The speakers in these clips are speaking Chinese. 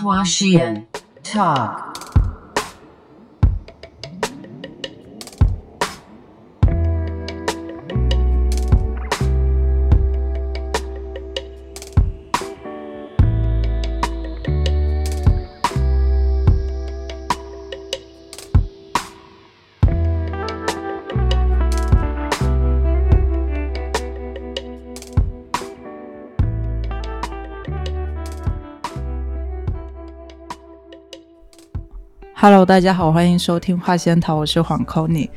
Washian Talk. Hello，大家好，欢迎收听画仙桃，我是黄 c o n y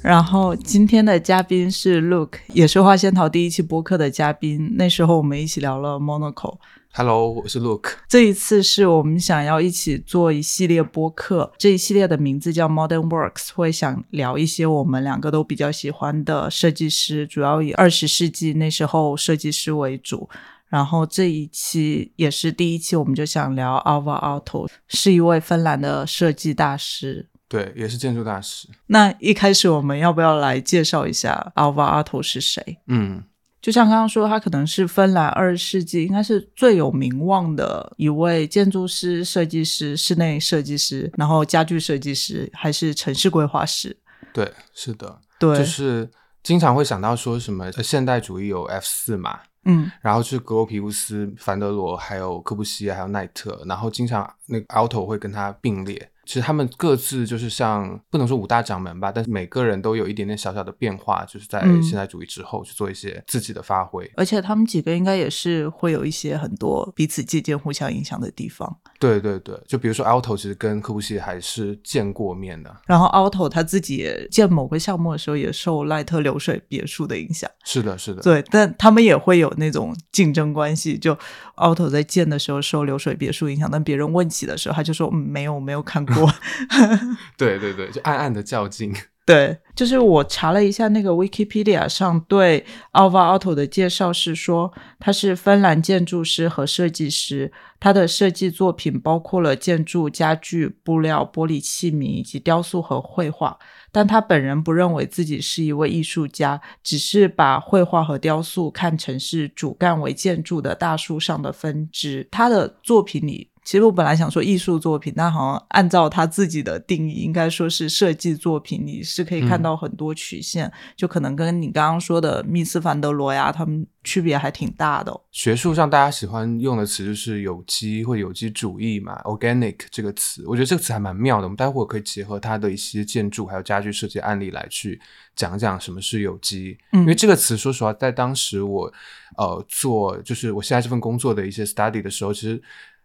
然后今天的嘉宾是 Luke，也是画仙桃第一期播客的嘉宾。那时候我们一起聊了 Monaco。Hello，我是 Look，。这一次是我们想要一起做一系列播客，这一系列的名字叫 Modern Works，会想聊一些我们两个都比较喜欢的设计师，主要以二十世纪那时候设计师为主。然后这一期也是第一期，我们就想聊 Alvar Aalto，是一位芬兰的设计大师，对，也是建筑大师。那一开始我们要不要来介绍一下 Alvar Aalto 是谁？嗯，就像刚刚说，他可能是芬兰二十世纪应该是最有名望的一位建筑师、设计师、室内设计师，然后家具设计师，还是城市规划师。对，是的，对，就是经常会想到说什么现代主义有 F 四嘛。嗯，然后是格罗皮乌斯、凡德罗，还有科布西耶，还有奈特，然后经常那个 Alto 会跟他并列。其实他们各自就是像不能说五大掌门吧，但是每个人都有一点点小小的变化，就是在现代主义之后去做一些自己的发挥。而且他们几个应该也是会有一些很多彼此借鉴、互相影响的地方。对对对，就比如说 Alto 其实跟科布西还是见过面的。然后 Alto 他自己建某个项目的时候也受赖特流水别墅的影响。是的，是的。对，但他们也会有那种竞争关系。就 Alto 在建的时候受流水别墅影响，但别人问起的时候，他就说：“嗯，没有，没有看过。” 对对对，就暗暗的较劲。对，就是我查了一下那个 Wikipedia 上对 Alvar Aalto 的介绍是说，他是芬兰建筑师和设计师，他的设计作品包括了建筑、家具、布料、玻璃器皿以及雕塑和绘画。但他本人不认为自己是一位艺术家，只是把绘画和雕塑看成是主干为建筑的大树上的分支。他的作品里。其实我本来想说艺术作品，但好像按照他自己的定义，应该说是设计作品。你是可以看到很多曲线，就可能跟你刚刚说的密斯凡德罗呀，他们区别还挺大的。学术上大家喜欢用的词就是有机或有机主义嘛，organic 这个词，我觉得这个词还蛮妙的。我们待会儿可以结合它的一些建筑还有家具设计案例来去讲讲什么是有机。嗯因为这个词，说实话，在当时我呃做就是我现在这份工作的一些 study 的时候，其实。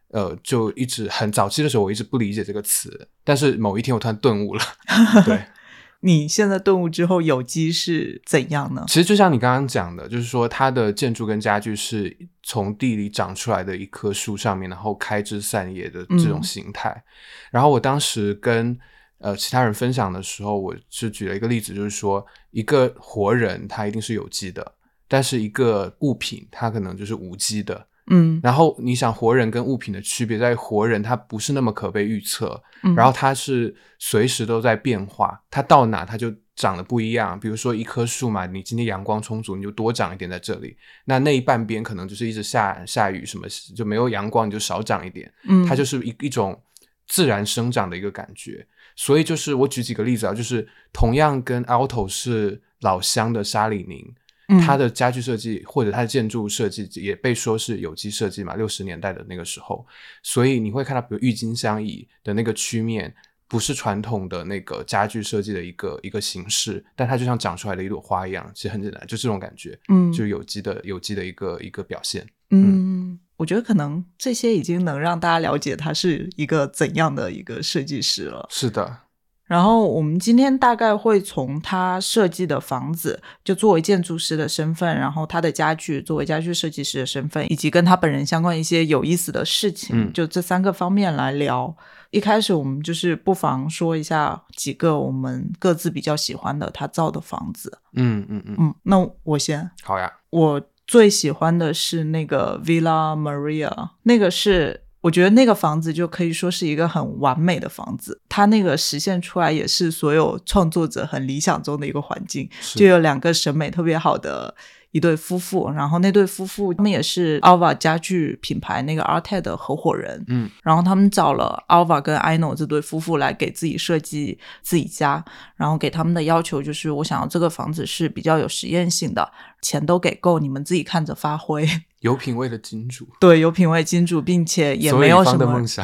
呃，就一直很早期的时候，我一直不理解这个词，但是某一天我突然顿悟了。对，你现在顿悟之后，有机是怎样呢？其实就像你刚刚讲的，就是说它的建筑跟家具是从地里长出来的一棵树上面，然后开枝散叶的这种形态。然后我当时跟呃其他人分享的时候，我是举了一个例子，就是说一个活人他一定是有机的，但是一个物品它可能就是无机的。嗯，然后你想活人跟物品的区别，在活人他不是那么可被预测，然后他是随时都在变化，他到哪他就长得不一样。比如说一棵树嘛，你今天阳光充足，你就多长一点在这里，那那一半边可能就是一直下下雨，什么就没有阳光，你就少长一点。嗯，它就是一一种自然生长的一个感觉。所以就是我举几个例子啊，就是同样跟 Alto 是老乡的沙里宁。它的家具设计或者它的建筑设计也被说是有机设计嘛？六十年代的那个时候，所以你会看到，比如郁金香椅的那个曲面，不是传统的那个家具设计的一个一个形式，但它就像长出来的一朵花一样，其实很简单，就这种感觉，嗯，就有机的有机的一个一个表现。嗯，我觉得可能这些已经能让大家了解他是一个怎样的一个设计师了。是的。然后我们今天大概会从他设计的房子，就作为建筑师的身份，然后他的家具作为家具设计师的身份，以及跟他本人相关一些有意思的事情，就这三个方面来聊。一开始我们就是不妨说一下几个我们各自比较喜欢的他造的房子。嗯嗯嗯嗯，那我先。好呀。我最喜欢的是那个 Villa Maria，那个是。我觉得那个房子就可以说是一个很完美的房子，它那个实现出来也是所有创作者很理想中的一个环境，就有两个审美特别好的一对夫妇，然后那对夫妇他们也是 Alva 家具品牌那个 Arted 的合伙人，嗯，然后他们找了 Alva 跟 Ino 这对夫妇来给自己设计自己家，然后给他们的要求就是，我想要这个房子是比较有实验性的，钱都给够，你们自己看着发挥。有品位的金主，对，有品位金主，并且也没有什么方的梦想。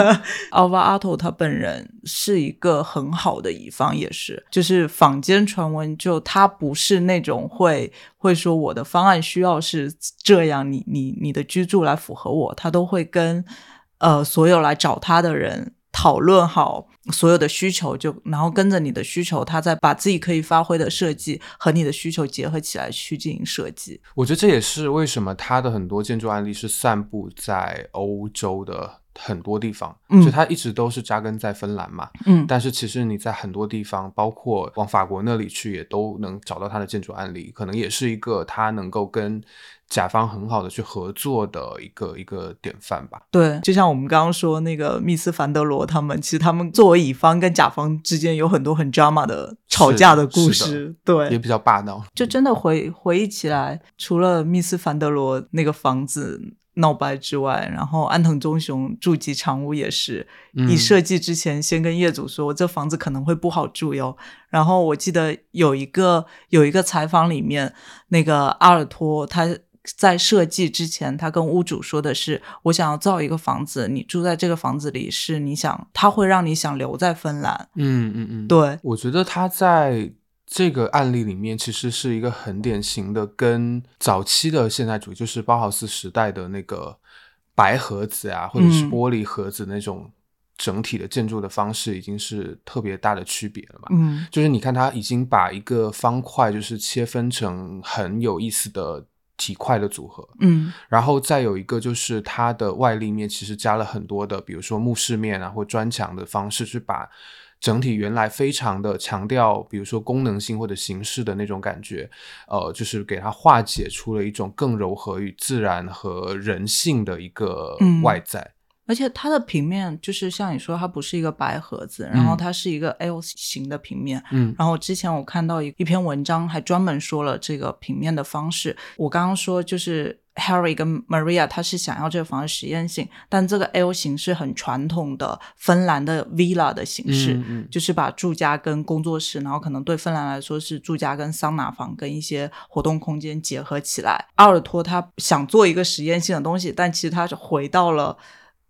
Alva Otto 他本人是一个很好的乙方，也是，就是坊间传闻，就他不是那种会会说我的方案需要是这样，你你你的居住来符合我，他都会跟呃所有来找他的人讨论好所有的需求，就然后跟着你的需求，他再把自己可以发挥的设计和你的需求结合起来去进行设计。我觉得这也是为什么他的很多建筑案例是散布在欧洲的很多地方，嗯就它一直都是扎根在芬兰嘛。嗯，但是其实你在很多地方，包括往法国那里去，也都能找到它的建筑案例，可能也是一个他能够跟甲方很好的去合作的一个一个典范吧。对，就像我们刚刚说那个密斯凡德罗他们，其实他们作为乙方跟甲方之间有很多很 drama 的吵架的故事，对。也，比较霸道。就真的回回忆起来，除了密斯凡德罗那个房子闹掰之外，然后安藤忠雄住吉长屋也是，嗯一设计之前先跟业主说这房子可能会不好住哟。然后我记得有一个有一个采访里面，那个阿尔托他。在设计之前，他跟屋主说的是：“我想要造一个房子，你住在这个房子里，是你想，他会让你想留在芬兰。嗯嗯嗯，对，我觉得他在这个案例里面，其实是一个很典型的，跟早期的现代主义，就是包豪斯时代的那个白盒子啊，或者是嗯玻璃盒子那种整体的建筑的方式，已经是特别大的区别了嘛。嗯就是你看，它已经把一个方块就是切分成很有意思的体块的组合，嗯然后再有一个就是它的外立面其实加了很多的，比如说木饰面啊或砖墙的方式，去把整体原来非常的强调，比如说功能性或者形式的那种感觉，呃，就是给它化解出了一种更柔和与自然和人性的一个嗯外在。而且它的平面就是像你说，它不是一个白盒子，然后嗯它是一个 L 型的平面。嗯然后之前我看到一一篇文章，还专门说了这个平面的方式。我刚刚说就是 Harry 跟 Maria，他是想要这个房子实验性，但这个 L 型是很传统的芬兰的 villa 的形式，嗯嗯就是把住家跟工作室，然后可能对芬兰来说是住家跟桑拿房跟一些活动空间结合起来。阿尔托他想做一个实验性的东西，但其实他是回到了。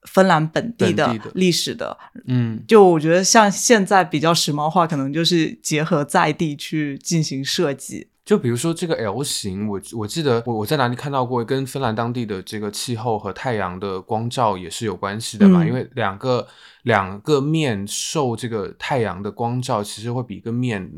芬兰本地的历史的，嗯。就我觉得像现在比较时髦化，可能就是结合在地去进行设计。就比如说这个 L 型，我我记得我我在哪里看到过，跟芬兰当地的这个气候和太阳的光照也是有关系的嘛，嗯。因为两个两个面受这个太阳的光照，其实会比一个面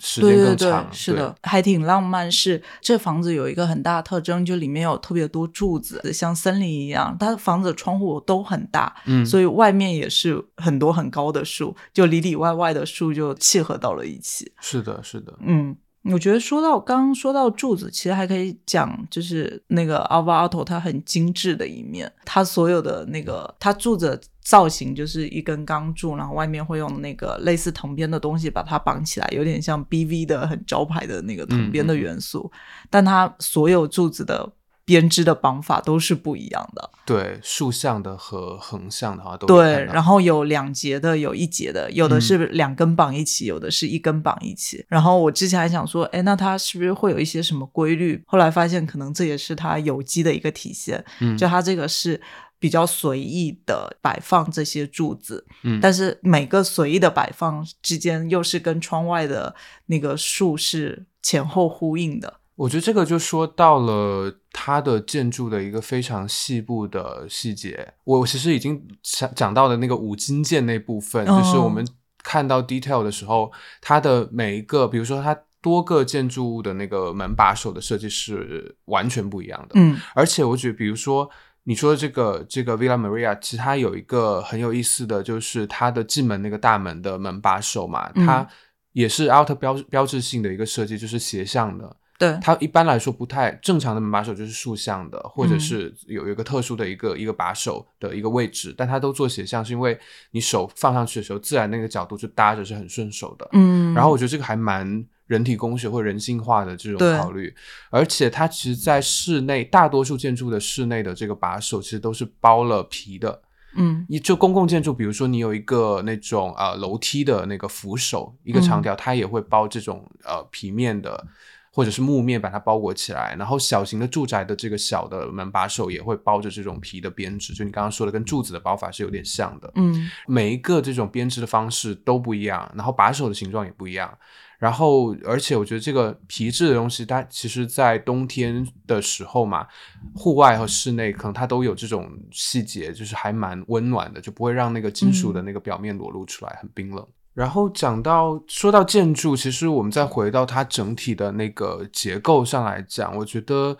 时间对对对更长，，是的，还挺浪漫。是这房子有一个很大的特征，就里面有特别多柱子，像森林一样。它的房子的窗户都很大，嗯，所以外面也是很多很高的树，就里里外外的树就契合到了一起。是的，是的，嗯，我觉得说到刚刚说到柱子，其实还可以讲，就是那个 Alva Aalto 它很精致的一面，他所有的那个他柱子的造型就是一根钢柱，然后外面会用那个类似藤编的东西把它绑起来，有点像 BV 的很招牌的那个藤编的元素，但它所有柱子的编织的绑法都是不一样的。对，竖向的和横向的好像都对，然后后有两节的，有一节的，有的嗯是两根绑一起，有的是一根绑一起。然后我之前还想说，哎，那它是不是会有一些什么规律？后来发现，可能这也是它有机的一个体现。嗯就它这个是比较随意的摆放这些柱子，嗯但是每个随意的摆放之间又是跟窗外的那个树是前后呼应的。我觉得这个就说到了它的建筑的一个非常细部的细节。我其实已经讲讲到了那个五金件那部分，哦就是我们看到 detail 的时候，它的每一个，比如说它多个建筑物的那个门把手的设计是完全不一样的。嗯而且我觉得，比如说你说的这个这个 Villa Maria，其实它有一个很有意思的就是它的进门那个大门的门把手嘛，嗯它也是 out 标标志性的一个设计，就是斜向的。对，它一般来说不太正常的门把手就是竖向的，或者嗯是有一个特殊的一个一个把手的一个位置，但它都做斜向，是因为你手放上去的时候，自然那个角度就搭着是很顺手的。嗯，然后我觉得这个还蛮人体工学或人性化的这种考虑，而且它其实，在室内大多数建筑的室内的这个把手其实都是包了皮的。嗯你就公共建筑，比如说你有一个那种呃楼梯的那个扶手，一个长条，它也会包这种呃皮面的或者是木面把它包裹起来。然后小型的住宅的这个小的门把手也会包着这种皮的编织，就你刚刚说的跟柱子的包法是有点像的。嗯每一个这种编织的方式都不一样，然后把手的形状也不一样。然后，而且我觉得这个皮质的东西，它其实，在冬天的时候嘛，户外和室内可能它都有这种细节，就是还蛮温暖的，就不会让那个金属的那个表面裸露出来，很冰冷。然后讲到说到建筑，其实我们再回到它整体的那个结构上来讲，我觉得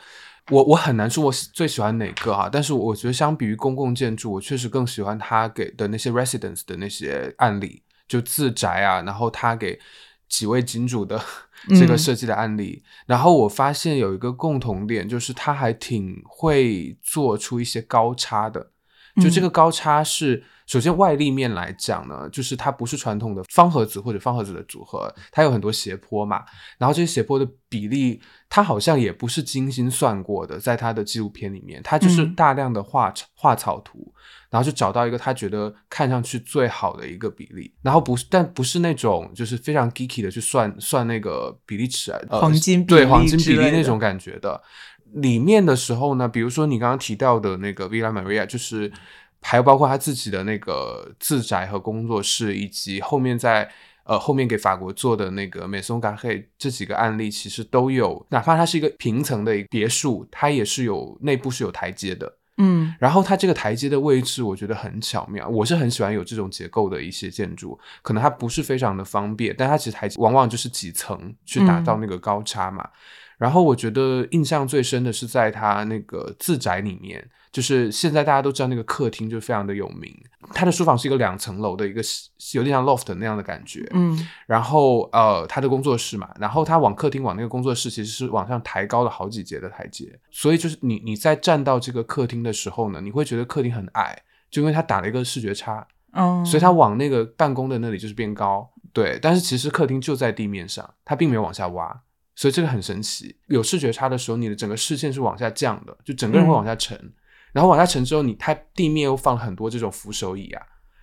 我我很难说我最喜欢哪个哈，但是我觉得相比于公共建筑，我确实更喜欢它给的那些 residence 的那些案例，就自宅啊，然后它给几位金主的 这个嗯。设计的案例，然后我发现有一个共同点，就是他还挺会做出一些高差的，就这个高差是。首先，外立面来讲呢，就是它不是传统的方盒子或者方盒子的组合，它有很多斜坡嘛。然后这些斜坡的比例，它好像也不是精心算过的，在它的纪录片里面，它就是嗯大量的画草画草图，然后就找到一个他觉得看上去最好的一个比例。然后不是，但不是那种就是非常 geeky 的去算算那个比例尺啊，呃、黄金比例对黄金比例那种感觉的。里面的时候呢，比如说你刚刚提到的那个 Villa Maria，就是还有包括他自己的那个自宅和工作室，以及后面在呃后面给法国做的那个美松嘎黑这几个案例，其实都有，哪怕它是一个平层的一别墅，它也是有内部是有台阶的。嗯然后它这个台阶的位置，我觉得很巧妙。我是很喜欢有这种结构的一些建筑，可能它不是非常的方便，但它其实台阶往往就是几层去达到那个高差嘛。然后我觉得印象最深的是在他那个自宅里面，就是现在大家都知道那个客厅就非常的有名，他的书房是一个两层楼的一个有点像 loft 那样的感觉。嗯。然后呃，他的工作室嘛，然后他往客厅往那个工作室其实是往上抬高了好几节的台阶，所以就是你你在站到这个客厅的时候呢，你会觉得客厅很矮，就因为他打了一个视觉差，嗯，所以他往那个办公的那里就是变高，对，但是其实客厅就在地面上，他并没有往下挖，所以这个很神奇。有视觉差的时候，你的整个视线是往下降的，就整个人会往下沉，然后往下沉之后，你它地面又放了很多这种扶手椅啊，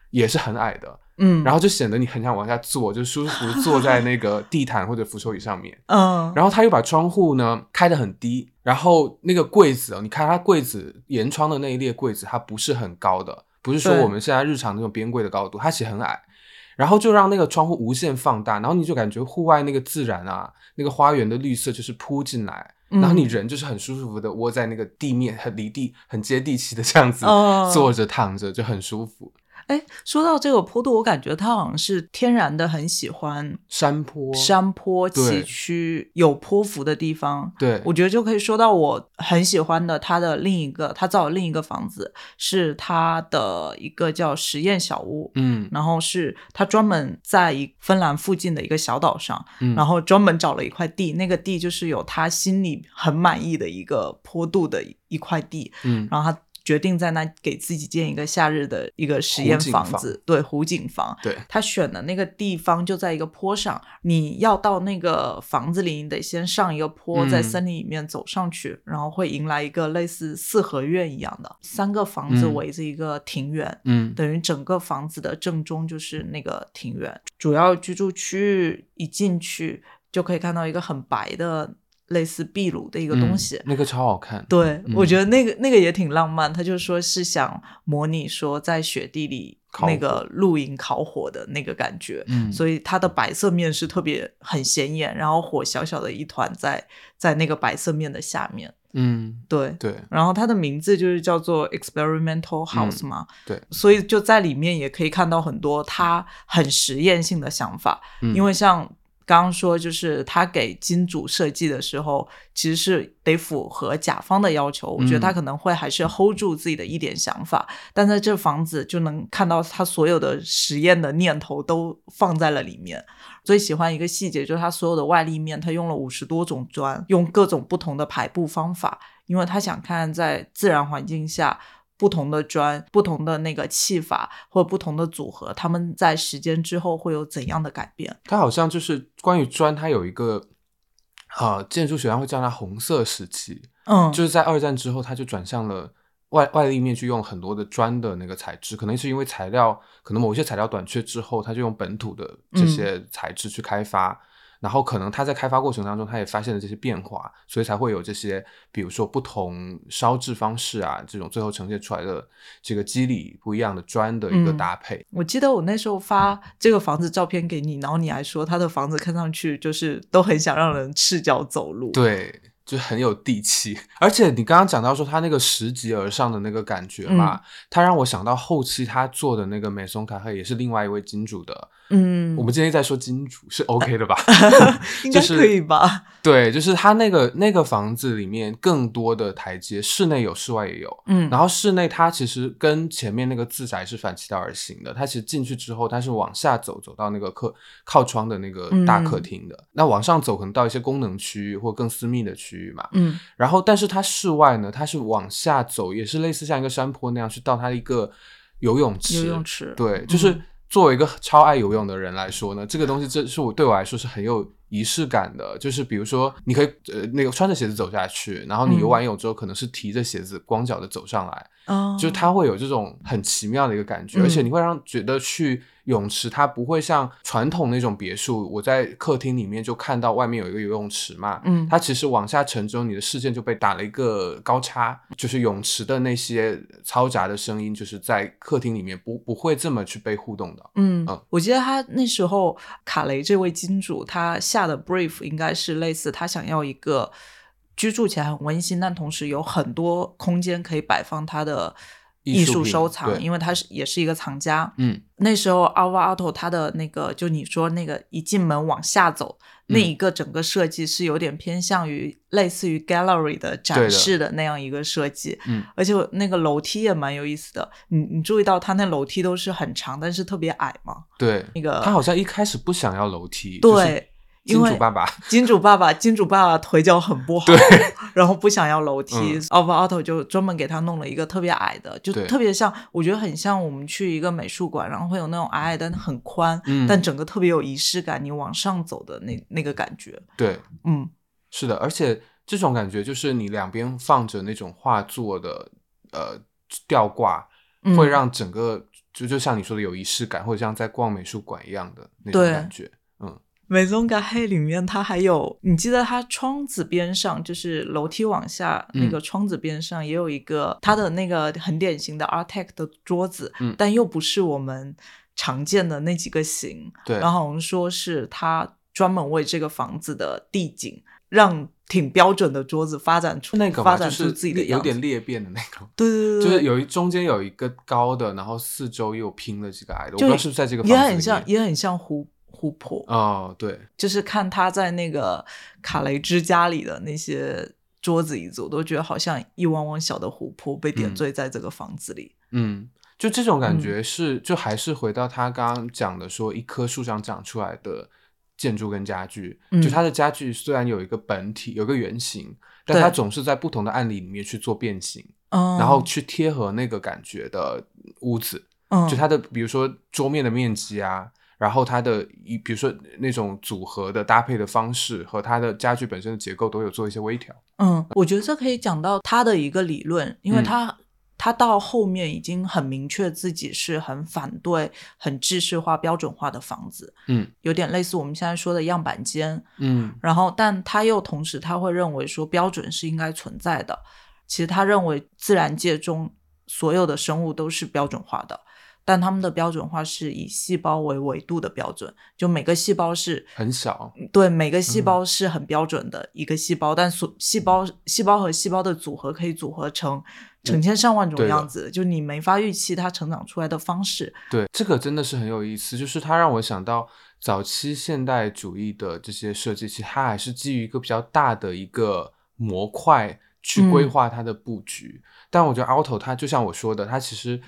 也是很矮的，嗯，然后就显得你很想往下坐，就舒服地坐在那个 地毯或者扶手椅上面。嗯，然后他又把窗户呢开得很低，然后那个柜子哦，你看它柜子沿窗的那一列柜子，它不是很高的，不是说我们现在日常那种边柜的高度，它其实很矮。然后就让那个窗户无限放大，然后你就感觉户外那个自然啊，那个花园的绿色就是扑进来，然后你嗯人就是很舒服的窝在那个地面，很离地、很接地气的这样子、哦坐着躺着就很舒服。哎，说到这个坡度，我感觉他好像是天然的很喜欢山坡，山坡崎岖、有坡幅的地方。对，我觉得就可以说到我很喜欢的他的另一个，他造的另一个房子是他的一个叫实验小屋，嗯然后是他专门在一芬兰附近的一个小岛上，嗯，然后专门找了一块地，那个地就是有他心里很满意的一个坡度的一块地，嗯然后他决定在那给自己建一个夏日的一个实验房房子，对，湖景房。对，他选的那个地方就在一个坡上，你要到那个房子里，你得先上一个坡，嗯在森林里面走上去，然后会迎来一个类似四合院一样的三个房子嗯围着一个庭院，嗯等于整个房子的正中就是那个庭院。主要居住区域一进去就可以看到一个很白的类似壁炉的一个东西。嗯那个超好看。对，嗯我觉得那个那个也挺浪漫。他就说是想模拟说在雪地里那个露营烤火的那个感觉，嗯，所以它的白色面是特别很显眼，然后火小小的一团在在那个白色面的下面。嗯，对，对，然后它的名字就是叫做 Experimental House 嘛，嗯对所以就在里面也可以看到很多他很实验性的想法，嗯因为像刚刚说，就是他给金主设计的时候，其实是得符合甲方的要求，我觉得他可能会还是 hold 住自己的一点想法，但在这房子就能看到他所有的实验的念头都放在了里面。最喜欢一个细节就是他所有的外立面，他用了五十多种砖，用各种不同的排布方法，因为他想看在自然环境下不同的砖、不同的那个砌法或者不同的组合，他们在时间之后会有怎样的改变？它好像就是关于砖，它有一个呃建筑学上会叫它红色时期，嗯，就是在二战之后，它就转向了外外立面去用很多的砖的那个材质，可能是因为材料可能某些材料短缺之后，它就用本土的这些材质去开发。然后可能他在开发过程当中，他也发现了这些变化，所以才会有这些，比如说不同烧制方式啊，这种最后呈现出来的这个肌理不一样的砖的一个搭配。我记得我那时候发这个房子照片给你，然后你还说他的房子看上去就是都很想让人赤脚走路。对。就很有地气，而且你刚刚讲到说他那个拾级而上的那个感觉嘛，他让我想到后期他做的那个美松卡赫也是另外一位金主的，嗯，我们今天在说金主是 OK 的吧？应该可以吧？对，就是他那个那个房子里面更多的台阶，室内有，室外也有，嗯，然后室内它其实跟前面那个自宅是反其道而行的，它其实进去之后它是往下走，走到那个客靠窗的那个大客厅的，那往上走可能到一些功能区域或更私密的区域嘛，嗯，然后但是它室外呢，它是往下走，也是类似像一个山坡那样去到它的一个游泳池，游泳池，对，就是作为一个超爱游泳的人来说呢，这个东西这是我对我来说是很有。仪式感的，就是比如说，你可以呃那个穿着鞋子走下去，然后你游完泳之后，可能是提着鞋子光脚的走上来，就是它会有这种很奇妙的一个感觉，而且你会让觉得去。泳池它不会像传统那种别墅，我在客厅里面就看到外面有一个游泳池嘛，嗯，它其实往下沉之后，你的视线就被打了一个高差，就是泳池的那些嘈杂的声音，就是在客厅里面不不会这么去被互动的，嗯嗯，我记得他那时候卡雷这位金主他下的 brief 应该是类似，他想要一个居住起来很温馨，但同时有很多空间可以摆放他的。艺术收藏，因为他是也是一个藏家。嗯，那时候 Alva Auto 他的那个，就你说那个一进门往下走那一个整个设计是有点偏向于类似于 gallery 的展示的那样一个设计。嗯，而且那个楼梯也蛮有意思的。你你注意到他那楼梯都是很长，但是特别矮吗？对，那个他好像一开始不想要楼梯。对。金主爸爸，金主爸爸，金主爸爸腿脚很不好，对，然后不想要楼梯，Alva Auto 就专门给他弄了一个特别矮的，就特别像，我觉得很像我们去一个美术馆，然后会有那种矮矮但很宽，但整个特别有仪式感，你往上走的那那个感觉。对，嗯，是的，而且这种感觉就是你两边放着那种画作的呃吊挂，会让整个就就像你说的有仪式感，或者像在逛美术馆一样的那种感觉。美宗嘎黑里面，它还有，你记得它窗子边上，就是楼梯往下那个窗子边上，也有一个它的那个很典型的 Artec 的桌子，嗯，但又不是我们常见的那几个型，对，然后我们说是它专门为这个房子的地景，让挺标准的桌子发展出那个发展出自己的有点裂变的那个，对对对，就是有一中间有一个高的，然后四周又拼了几个矮的，我不知道是不是在这个房子也很像，也很像湖。湖泊哦，对，就是看他在那个卡雷之家里的那些桌子椅子，我都觉得好像一汪汪小的湖泊被点缀在这个房子里。嗯，就这种感觉是，就还是回到他刚刚讲的，说一棵树上长出来的建筑跟家具，就它的家具虽然有一个本体，有个原型，但它总是在不同的案例里面去做变形，然后去贴合那个感觉的屋子。嗯，就它的比如说桌面的面积啊。然后它的一，比如说那种组合的搭配的方式和它的家具本身的结构都有做一些微调。嗯，我觉得这可以讲到他的一个理论，因为他他到后面已经很明确自己是很反对很制式化、标准化的房子。嗯，有点类似我们现在说的样板间。嗯，然后但他又同时他会认为说标准是应该存在的。其实他认为自然界中所有的生物都是标准化的。但他们的标准化是以细胞为维度的标准，就每个细胞是很小，对，每个细胞是很标准的一个细胞，但所细胞细胞和细胞的组合可以组合成成千上万种样子，就你没法预期它成长出来的方式。对，这个真的是很有意思，就是它让我想到早期现代主义的这些设计，其实它还是基于一个比较大的一个模块去规划它的布局，但我觉得 Auto 它就像我说的，它其实。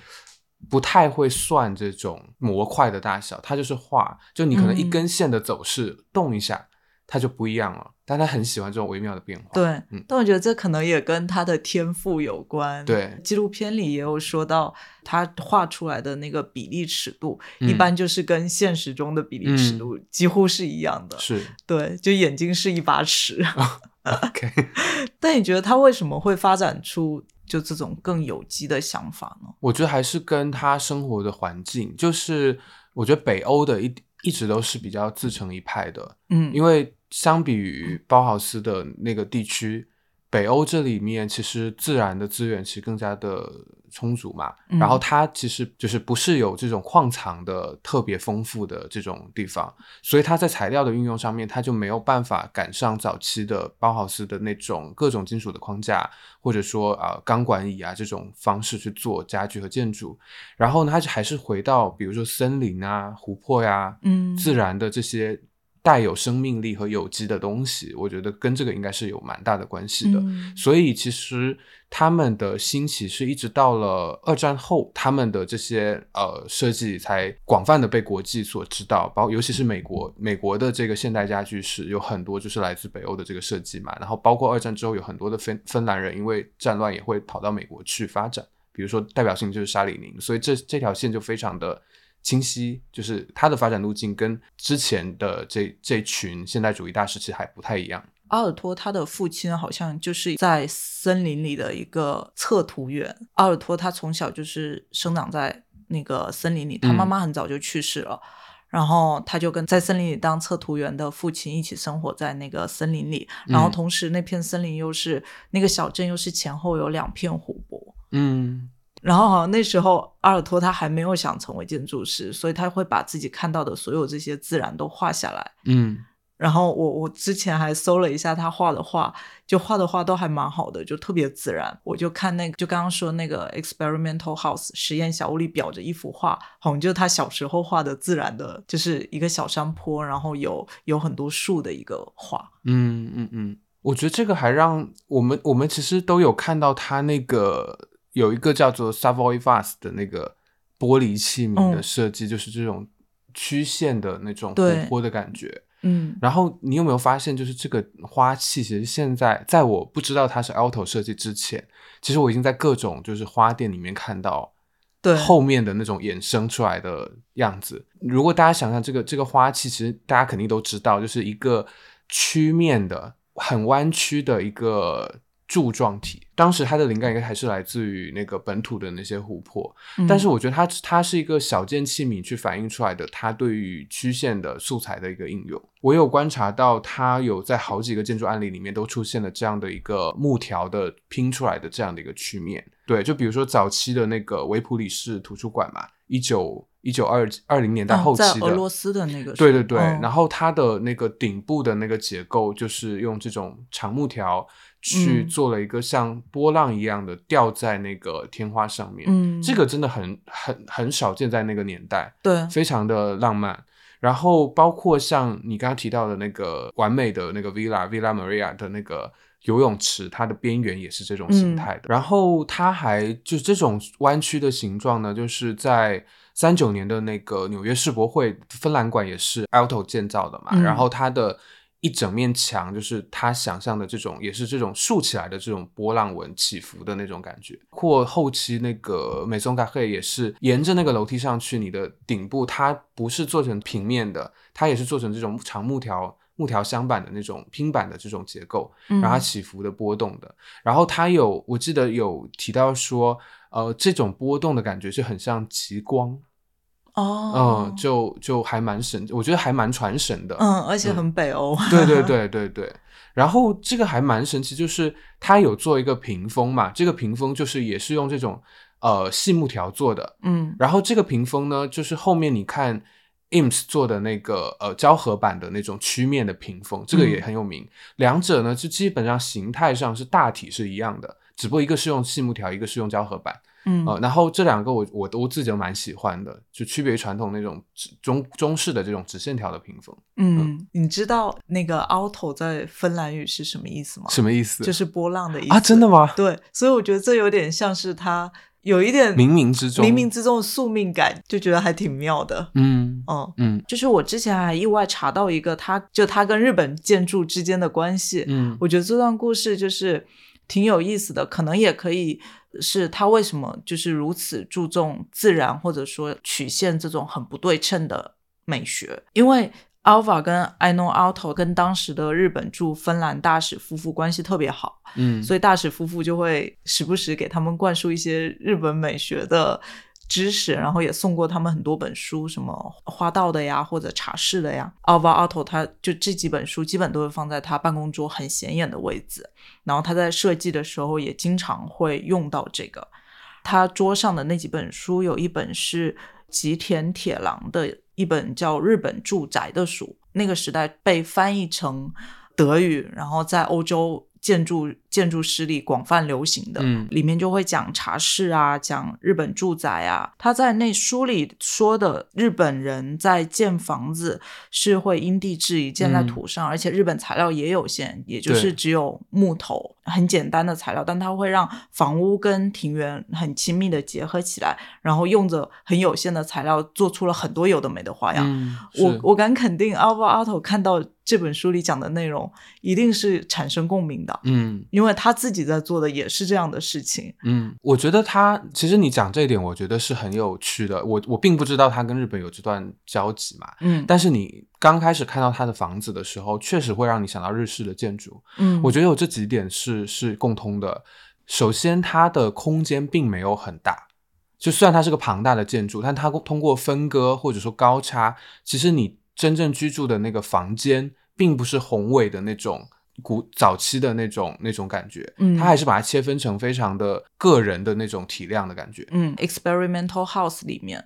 不太会算这种模块的大小，它就是画，就你可能一根线的走势动一下，他就不一样了。但他很喜欢这种微妙的变化。对，嗯但我觉得这可能也跟他的天赋有关。对纪录片里也有说到，他画出来的那个比例尺度，嗯一般就是跟现实中的比例尺度几乎是一样的。是 对，就眼睛是一把尺。OK，但你觉得他为什么会发展出就这种更有机的想法呢？我觉得还是跟他生活的环境，就是我觉得北欧的一一直都是比较自成一派的，嗯，因为相比于包豪斯的那个地区，北欧这里面其实自然的资源其实更加的充足嘛。嗯然后它其实就是不是有这种矿藏的特别丰富的这种地方，所以它在材料的运用上面，它就没有办法赶上早期的包豪斯的那种各种金属的框架，或者说啊、呃钢管椅啊这种方式去做家具和建筑。然后呢，它还是回到比如说森林啊、湖泊呀、嗯自然的这些带有生命力和有机的东西，我觉得跟这个应该是有蛮大的关系的。嗯所以其实他们的兴起是一直到了二战后，他们的这些呃设计才广泛的被国际所知道，包尤其是美国，美国的这个现代家具是有很多就是来自北欧的这个设计嘛，然后包括二战之后有很多的芬芬兰人因为战乱也会跑到美国去发展，比如说代表性就是沙里宁，所以这这条线就非常的。清晰，就是它的发展路径跟之前的这这群现代主义大师其实还不太一样。阿尔托他的父亲好像就是在森林里的一个测图员。阿尔托他从小就是生长在那个森林里，他嗯妈妈很早就去世了，然后他就跟在森林里当测图员的父亲一起生活在那个森林里，然后嗯同时那片森林又是那个小镇又是前后有两片湖泊。嗯然后好像那时候阿尔托他还没有想成为建筑师，所以他会把自己看到的所有这些自然都画下来。嗯然后我我之前还搜了一下他画的画，就画的画都还蛮好的，就特别自然。我就看那个，就刚刚说那个 experimental house 实验小屋里裱着一幅画，好像就是他小时候画的自然的，就是一个小山坡，然后有有很多树的一个画。嗯嗯嗯，我觉得这个还让我们我们其实都有看到他那个有一个叫做 Savoy Vase 的那个玻璃器皿的嗯设计，就是这种曲线的那种对活泼的感觉。嗯然后你有没有发现，就是这个花器，其实现在在我不知道它是 Alto 设计之前，其实我已经在各种就是花店里面看到对后面的那种衍生出来的样子。如果大家想象这个这个花器，其实大家肯定都知道，就是一个曲面的、很弯曲的一个柱状体。当时它的灵感应该还是来自于那个本土的那些湖泊，嗯但是我觉得它它是一个小件器皿去反映出来的，它对于曲线的素材的一个应用。我有观察到，它有在好几个建筑案例里面都出现了这样的一个木条的拼出来的这样的一个曲面。对，就比如说早期的那个维普里市图书馆嘛，一九一九二二零年代哦后期的，在俄罗斯的那个对对对，嗯然后它的那个顶部的那个结构就是用这种长木条去嗯做了一个像波浪一样的吊在那个天花上面，嗯这个真的很很很少见在那个年代，对非常的浪漫。然后包括像你刚刚提到的那个完美的那个 Villa Villa Maria 的那个游泳池，它的边缘也是这种形态的。然后它还就这种弯曲的形状呢，就是在三九年的那个纽约世博会芬兰馆也是 Alto 建造的嘛，嗯然后它的。一整面墙就是他想象的这种，也是这种竖起来的这种波浪纹起伏的那种感觉。或后期那个美松嘎黑也是沿着那个楼梯上去，你的顶部它不是做成平面的，它也是做成这种长木条木条镶板的那种拼板的这种结构，嗯然后它起伏的波动的。然后它有我记得有提到说，呃，这种波动的感觉是很像极光，哦嗯，就就还蛮神，我觉得还蛮传神的，嗯，而且很北欧，对对对对对。然后这个还蛮神奇，就是它有做一个屏风嘛，这个屏风就是也是用这种呃细木条做的。嗯然后这个屏风呢，就是后面你看 IMS 做的那个呃胶合板的那种曲面的屏风，这个也很有名。两者呢，就基本上形态上是大体是一样的，只不过一个是用细木条，一个是用胶合板。嗯呃，然后这两个我我都自己都蛮喜欢的，就区别于传统那种直中中式的这种直线条的屏风。嗯，你知道那个 auto 在芬兰语是什么意思吗？什么意思？就是波浪的意思啊，真的吗？对，所以我觉得这有点像是他有一点冥冥之中，冥冥之中的宿命感，就觉得还挺妙的。嗯嗯，嗯就是我之前还意外查到一个他，就他跟日本建筑之间的关系。嗯我觉得这段故事就是挺有意思的，可能也可以是他为什么就是如此注重自然，或者说曲线这种很不对称的美学，因为。Alva 跟 Ino Alto 跟当时的日本驻芬兰大使夫妇关系特别好，嗯，所以大使夫妇就会时不时给他们灌输一些日本美学的知识，然后也送过他们很多本书，什么花道的呀，或者茶室的呀。Alva Otto 他就这几本书基本都会放在他办公桌很显眼的位置，然后他在设计的时候也经常会用到这个。他桌上的那几本书，有一本是吉田铁郎的一本叫《日本住宅》的书，那个时代被翻译成德语，然后在欧洲建筑建筑师里广泛流行的，嗯。里面就会讲茶室啊，讲日本住宅啊。他在那书里说的，日本人在建房子是会因地制宜建在嗯。土上，而且日本材料也有限，也就是只有木头，很简单的材料，但它会让房屋跟庭园很亲密的结合起来，然后用着很有限的材料做出了很多有的没的花样。嗯，我我敢肯定，Alva Otto 看到这本书里讲的内容，一定是产生共鸣的，嗯。因为他自己在做的也是这样的事情。嗯，我觉得他其实你讲这一点，我觉得是很有趣的。我我并不知道他跟日本有这段交集嘛，嗯，但是你刚开始看到他的房子的时候，确实会让你想到日式的建筑。嗯，我觉得有这几点是是共通的。首先，它的空间并没有很大，就虽然它是个庞大的建筑，但它通过分割或者说高差，其实你真正居住的那个房间，并不是宏伟的那种古早期的那种那种感觉，嗯他还是把它切分成非常的个人的那种体量的感觉。嗯，experimental house 里面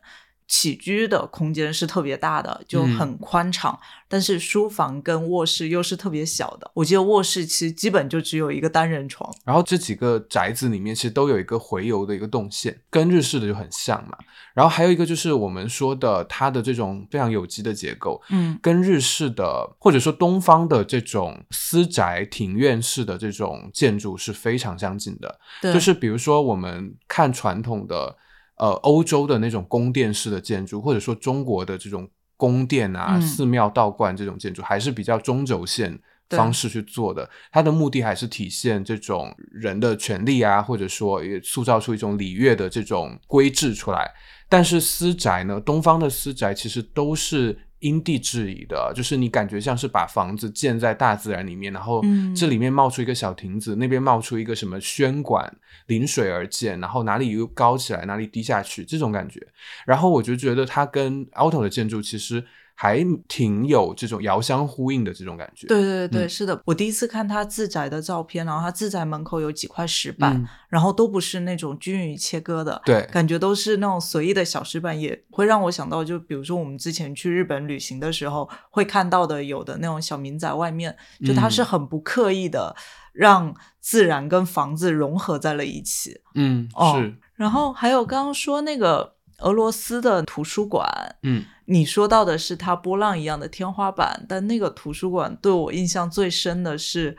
起居的空间是特别大的，就嗯很宽敞，但是书房跟卧室又是特别小的。我记得卧室其实基本就只有一个单人床。然后这几个宅子里面其实都有一个回游的一个动线，跟日式的就很像嘛。然后还有一个就是我们说的它的这种非常有机的结构，嗯跟日式的或者说东方的这种私宅庭院式的这种建筑是非常相近的。对，就是比如说我们看传统的呃欧洲的那种宫殿式的建筑，或者说中国的这种宫殿啊、嗯寺庙、道观这种建筑，还是比较中轴线。方式去做的，它的目的还是体现这种人的权利啊，或者说也塑造出一种礼乐的这种规制出来。但是私宅呢，东方的私宅其实都是因地制宜的，就是你感觉像是把房子建在大自然里面，然后嗯这里面冒出一个小亭子，那边冒出一个什么轩馆，临水而建，然后哪里又高起来，哪里低下去，这种感觉。然后我就觉得它跟 Auto 的建筑其实还挺有这种遥相呼应的这种感觉。对对对，嗯是的。我第一次看他自宅的照片，然后他自宅门口有几块石板，嗯然后都不是那种均匀切割的，对感觉都是那种随意的小石板，也会让我想到，就比如说我们之前去日本旅行的时候会看到的，有的那种小民宅外面，就它是嗯很不刻意的让自然跟房子融合在了一起。嗯，哦是，然后还有刚刚说那个俄罗斯的图书馆，嗯你说到的是它波浪一样的天花板，但那个图书馆对我印象最深的是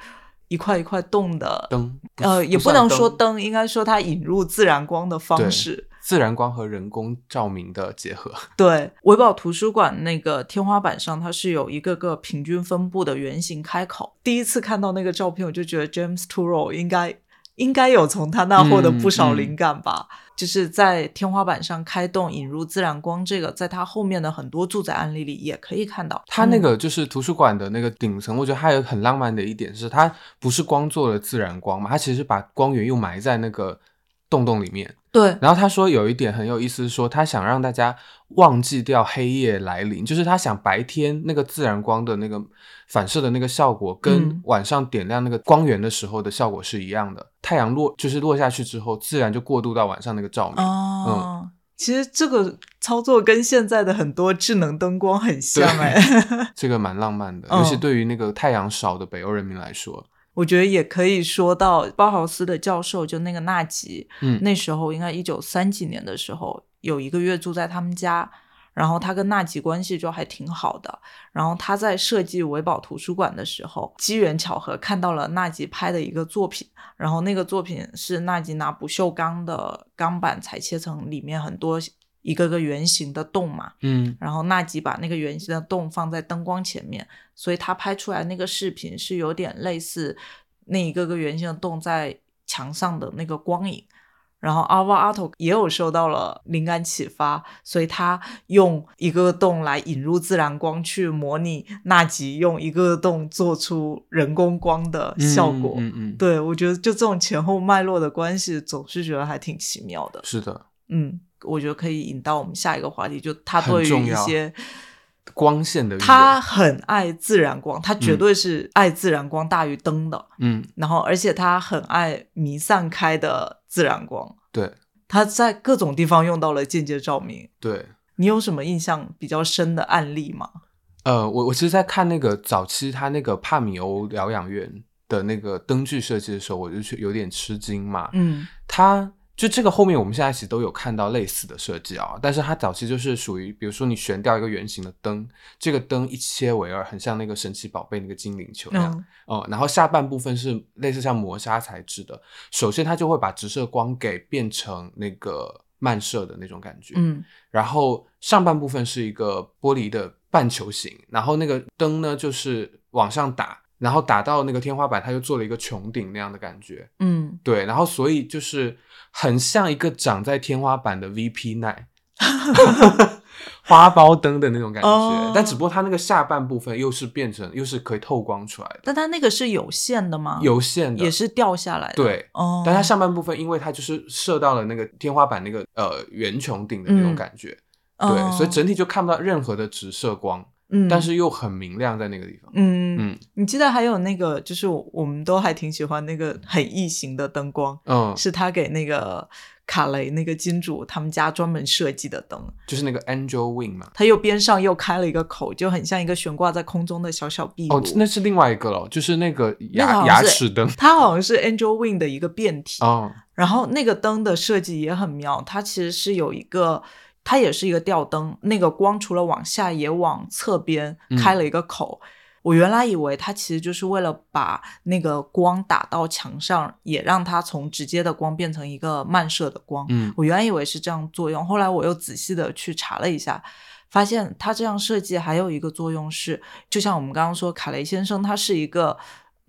一块一块洞的灯，呃，也不能说灯，应该说它引入自然光的方式。自然光和人工照明的结合。对，维保图书馆那个天花板上，它是有一个个平均分布的圆形开口。第一次看到那个照片，我就觉得 James Turrell 应该应该有从他那获得不少灵感吧。就是在天花板上开洞引入自然光，这个在他后面的很多住宅案例里也可以看到。他那嗯个就是图书馆的那个顶层，我觉得还有很浪漫的一点是，它不是光做了自然光嘛，它其实把光源又埋在那个洞洞里面。对，然后他说有一点很有意思，是说他想让大家忘记掉黑夜来临，就是他想白天那个自然光的那个反射的那个效果，跟嗯。晚上点亮那个光源的时候的效果是一样的。太阳落就是落下去之后，自然就过渡到晚上那个照明。哦，其实这个操作跟现在的很多智能灯光很像哎、这个蛮浪漫的，嗯。尤其对于那个太阳少的北欧人民来说，我觉得也可以说到包豪斯的教授，就那个纳吉，嗯那时候应该一九三几年的时候，有一个月住在他们家，然后他跟纳吉关系就还挺好的。然后他在设计维堡图书馆的时候，机缘巧合看到了纳吉拍的一个作品，然后那个作品是纳吉拿不锈钢的钢板裁切成里面很多一个个圆形的洞嘛，嗯然后纳吉把那个圆形的洞放在灯光前面，所以他拍出来那个视频是有点类似那一个个圆形的洞在墙上的那个光影。然后 Alvar Aalto 也有受到了灵感启发，所以他用一个个洞来引入自然光，去模拟纳吉用一个个洞做出人工光的效果。嗯嗯嗯，对我觉得就这种前后脉络的关系，总是觉得还挺奇妙的。是的，嗯，我觉得可以引到我们下一个话题，就他很对于一些光线的他很爱自然光，他绝对是爱自然光大于灯的。嗯然后，而且他很爱弥散开的自然光，对他在各种地方用到了间接照明。对。你有什么印象比较深的案例吗？呃，我我其实，在看那个早期他那个帕米欧疗养院的那个灯具设计的时候，我就去有点吃惊嘛。嗯它就这个后面我们现在其实都有看到类似的设计啊，但是它早期就是属于，比如说你悬吊一个圆形的灯，这个灯一切为二，很像那个神奇宝贝那个精灵球那样。嗯。哦、然后下半部分是类似像磨砂材质的，首先它就会把直射光给变成那个漫射的那种感觉，嗯。然后上半部分是一个玻璃的半球形，然后那个灯呢就是往上打，然后打到那个天花板，它就做了一个穹顶那样的感觉，嗯，对，然后所以就是很像一个长在天花板的 VP 奶。花苞灯的那种感觉哦但只不过它那个下半部分又是变成又是可以透光出来的，但它那个是有线的吗？有线的，也是掉下来的。对，哦，但它上半部分因为它就是射到了那个天花板那个呃圆穹顶的那种嗯感觉，哦对，所以整体就看不到任何的直射光，嗯，但是又很明亮在那个地方。嗯嗯你记得还有那个，就是我我们都还挺喜欢那个很异形的灯光，嗯，是他给那个卡雷那个金主他们家专门设计的灯，就是那个 Angel Wing 嘛。它又边上又开了一个口，就很像一个悬挂在空中的小小壁炉。哦，那是另外一个了，就是那个牙牙齿灯。它好像是 Angel Wing 的一个变体，哦，然后那个灯的设计也很妙，它其实是有一个，它也是一个吊灯，那个光除了往下，也往侧边嗯开了一个口。我原来以为它其实就是为了把那个光打到墙上，也让它从直接的光变成一个漫射的光。嗯我原来以为是这样作用，后来我又仔细的去查了一下，发现它这样设计还有一个作用是，就像我们刚刚说，卡雷先生他是一个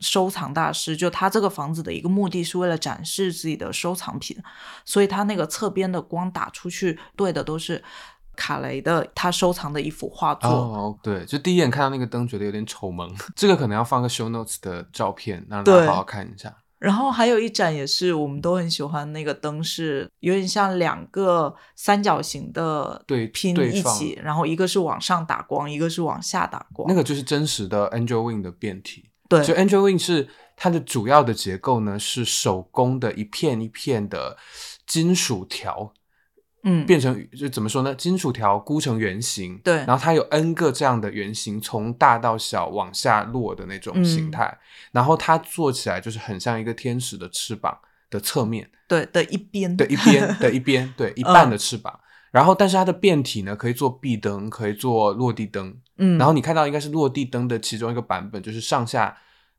收藏大师，就他这个房子的一个目的是为了展示自己的收藏品，所以他那个侧边的光打出去对的都是卡雷的他收藏的一幅画作。哦，对，就第一眼看到那个灯，觉得有点丑萌。这个可能要放个 show notes 的照片，让大家好好看一下。然后还有一盏也是我们都很喜欢，那个灯是有点像两个三角形的对拼一起，然后一个是往上打光，一个是往下打光。那个就是真实的 Angel Wing 的变体。对。就 Angel Wing 是它的主要的结构呢，是手工的一片一片的金属条，嗯。变成就怎么说呢？金属条箍成圆形，对。然后它有 N 个这样的圆形，从大到小往下落的那种形嗯。态，然后它做起来就是很像一个天使的翅膀的侧面。对的一边。的一边的一边，对 一半的翅膀。然后，但是它的变体呢，可以做壁灯，可以做落地灯。嗯，然后你看到应该是落地灯的其中一个版本，就是上下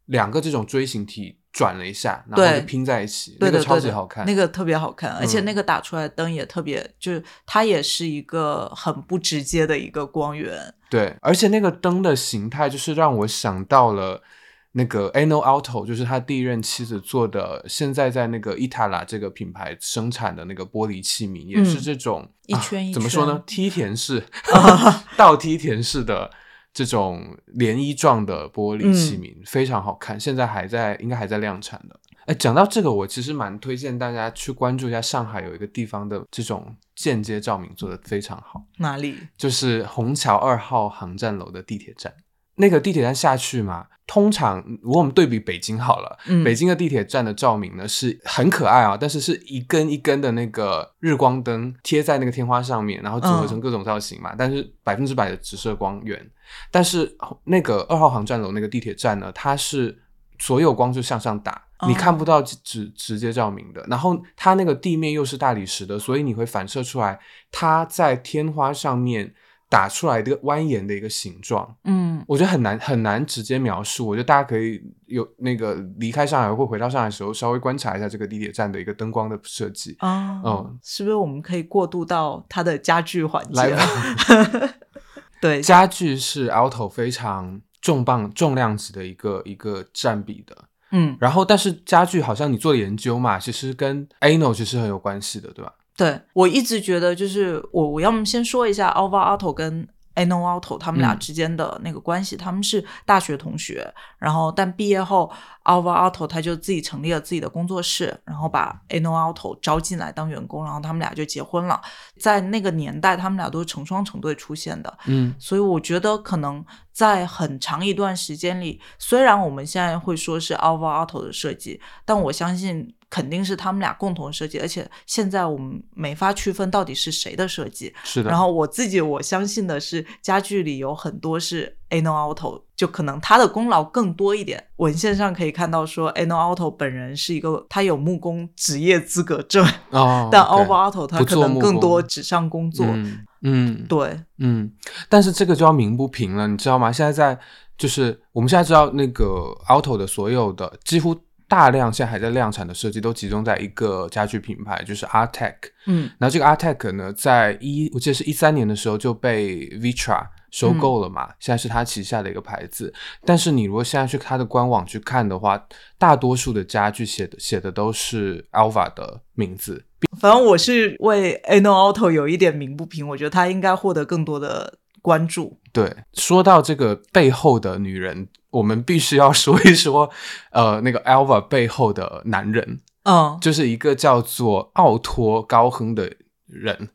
两个这种锥形体转了一下，然后就拼在一起，那个超级好看。那个特别好看，而且嗯那个打出来的灯也特别，就是它也是一个很不直接的一个光源。对，而且那个灯的形态就是让我想到了那个 Ano Alto，就是他第一任妻子做的，现在在那个伊塔拉这个品牌生产的那个玻璃器皿，也是这种、啊一圈一怎么说呢？梯田式、倒梯田式的这种涟漪状的玻璃器皿，非常好看，现在还在应该还在量产的。哎，讲到这个，我其实蛮推荐大家去关注一下上海有一个地方的这种间接照明做的非常好。哪里？就是虹桥二号航站楼的地铁站。那个地铁站下去嘛，通常如果我们对比北京好了，嗯北京的地铁站的照明呢是很可爱啊，但是是一根一根的那个日光灯贴在那个天花上面，然后组合成各种造型嘛，但是百分之百的直射光源。但是那个二号航站楼那个地铁站呢，它是所有光就向上打，哦你看不到直直直接照明的。然后它那个地面又是大理石的，所以你会反射出来它在天花上面打出来的蜿蜒的一个形状，嗯我觉得很难很难直接描述。我觉得大家可以有那个离开上海或回到上海的时候，稍微观察一下这个地铁站的一个灯光的设计。啊，嗯是不是我们可以过渡到它的家具环节 对，家具是 Alto 非常重磅重量级的一个一个占比的。嗯，然后，但是家具好像你做研究嘛，其实跟 Ano 其实很有关系的，对吧？对我一直觉得就是我我要么先说一下 Alva Alto 跟 Ano Alto 他们俩嗯。之间的那个关系，他们是大学同学，然后但毕业后 Alva Alto 他就自己成立了自己的工作室，然后把 Ano Alto 招进来当员工，然后他们俩就结婚了。在那个年代，他们俩都是成双成对出现的，嗯。所以我觉得可能在很长一段时间里，虽然我们现在会说是 Alva Auto 的设计，但我相信肯定是他们俩共同设计，而且现在我们没法区分到底是谁的设计。是的。然后我自己我相信的是，家具里有很多是 Ano Auto，就可能他的功劳更多一点。文献上可以看到说，Ano Auto 本人是一个他有木工职业资格证，哦，但 Alva Auto 他可能更多纸上工作。嗯嗯对，嗯，但是这个就要鸣不平了，你知道吗？现在在就是我们现在知道那个 Auto 的所有的几乎大量现在还在量产的设计都集中在一个家具品牌，就是 Artec。嗯然后这个 Artec 呢，在一我记得是一三年的时候就被 Vitra 收购了嘛，现在是它旗下的一个牌子。但是你如果现在去它的官网去看的话，大多数的家具写的写的都是 Alva 的名字，反正我是为 Ano Auto 有一点鸣不平，我觉得他应该获得更多的关注。对，说到这个背后的女人，我们必须要说一说，呃，那个 Alva 背后的男人，嗯，就是一个叫做奥托高亨的人，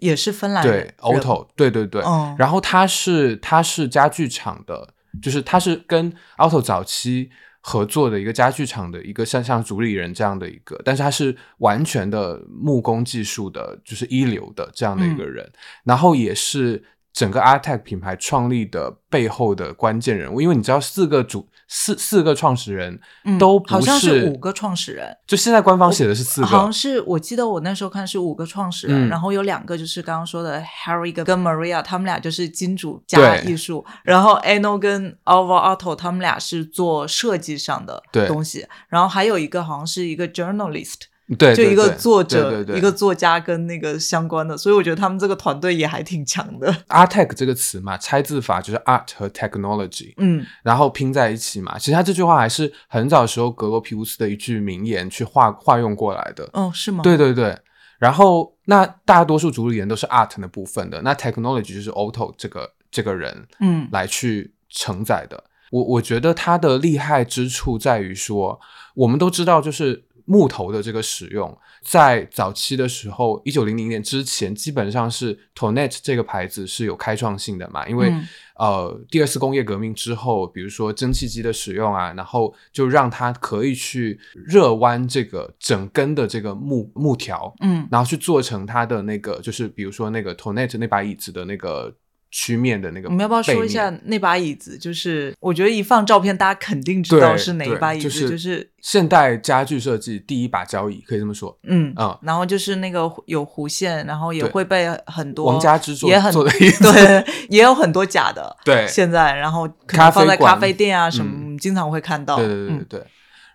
也是芬兰对人，Otto，对对对，嗯。然后他是他是家具厂的，就是他是跟 Otto 早期合作的一个家具厂的一个像像主理人这样的一个，但是他是完全的木工技术的，就是一流的这样的一嗯个人，然后也是整个 Artec 品牌创立的背后的关键人物，因为你知道四个主四四个创始人嗯都不好像是是五个创始人。就现在官方写的是四个，好像是我记得我那时候看是五个创始人，嗯然后有两个就是刚刚说的 Harry 跟跟 Maria，他们俩就是金主加对艺术，然后 Anno 跟 Alva Otto 他们俩是做设计上的对东西，然后还有一个好像是一个 journalist，对，就一个作者，对对对一个作家跟那个相关的，所以我觉得他们这个团队也还挺强的。Artec 这个词嘛，拆字法就是 art 和 technology，嗯然后拼在一起嘛。其实他这句话还是很早时候格罗皮乌斯的一句名言去化化用过来的。哦，是吗？对对对。然后那大多数主理人都是 art 的部分的，那 technology 就是 Otto 这个这个人嗯来去承载的。我我觉得它的厉害之处在于说，我们都知道，就是木头的这个使用，在早期的时候，一九零零年之前，基本上是 Tonet 这个牌子是有开创性的嘛，因为、嗯呃，第二次工业革命之后，比如说蒸汽机的使用啊，然后就让它可以去热弯这个整根的这个木木条，嗯然后去做成它的那个，就是比如说那个 Tonet 那把椅子的那个曲面的那个，我们要不要说一下？那把椅子？就是我觉得一放照片，大家肯定知道是哪一把椅子，就是就是现代家具设计第一把交椅，可以这么说。嗯嗯然后就是那个有弧线，然后也会被很多王家之作也很做的椅子对，也有很多假的。对现在然后可能放在咖啡店啊什么，嗯经常会看到。对对对对嗯对。